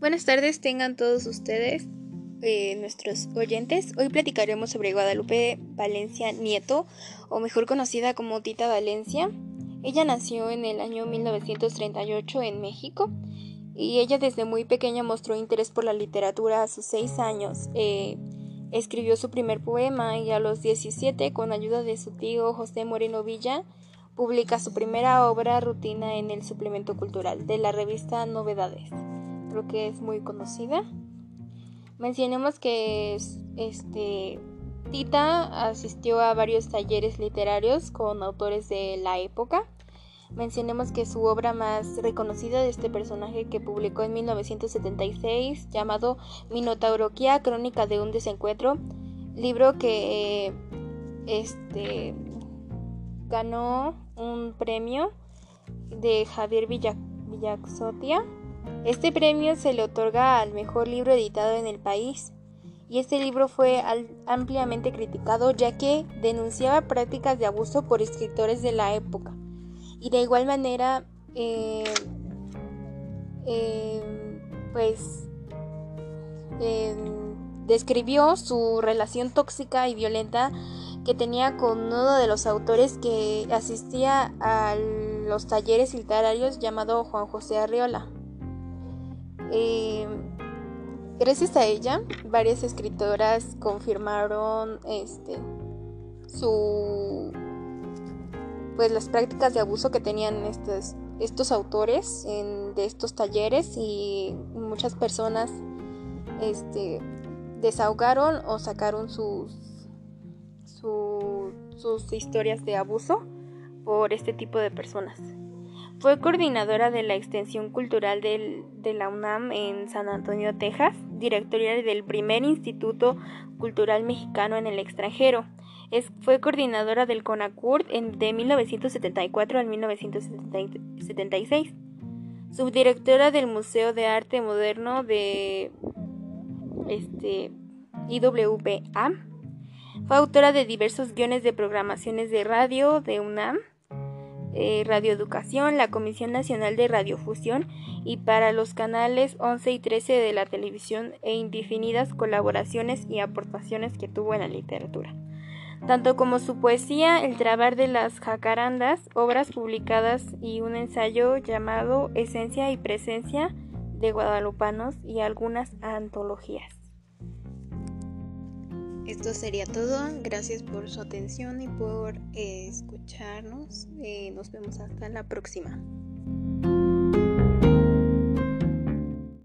Buenas tardes, tengan todos ustedes, eh, nuestros oyentes. Hoy platicaremos sobre Guadalupe Valencia Nieto, o mejor conocida como Tita Valencia. Ella nació en el año 1938 en México y ella desde muy pequeña mostró interés por la literatura a sus seis años. Eh, escribió su primer poema y a los 17, con ayuda de su tío José Moreno Villa, publica su primera obra rutina en el suplemento cultural de la revista Novedades creo que es muy conocida. Mencionemos que este Tita asistió a varios talleres literarios con autores de la época. Mencionemos que su obra más reconocida de este personaje que publicó en 1976, llamado Minotauroquia, Crónica de un desencuentro, libro que este ganó un premio de Javier Villaxotia este premio se le otorga al mejor libro editado en el país y este libro fue ampliamente criticado ya que denunciaba prácticas de abuso por escritores de la época y de igual manera eh, eh, pues eh, describió su relación tóxica y violenta que tenía con uno de los autores que asistía a los talleres literarios llamado Juan José Arriola. Eh, gracias a ella, varias escritoras confirmaron este su pues las prácticas de abuso que tenían estos, estos autores de estos talleres y muchas personas este, desahogaron o sacaron sus, sus historias de abuso por este tipo de personas. Fue coordinadora de la extensión cultural de la UNAM en San Antonio, Texas, directora del primer Instituto Cultural Mexicano en el extranjero. fue coordinadora del CONACURT de 1974 al 1976. Subdirectora del Museo de Arte Moderno de este, IWA. Fue autora de diversos guiones de programaciones de radio de UNAM eh, Radioeducación, la Comisión Nacional de Radiofusión y para los canales 11 y 13 de la televisión e indefinidas colaboraciones y aportaciones que tuvo en la literatura. Tanto como su poesía El trabar de las jacarandas, obras publicadas y un ensayo llamado Esencia y Presencia de Guadalupanos y algunas antologías. Esto sería todo. Gracias por su atención y por eh, escucharnos. Eh, nos vemos hasta la próxima.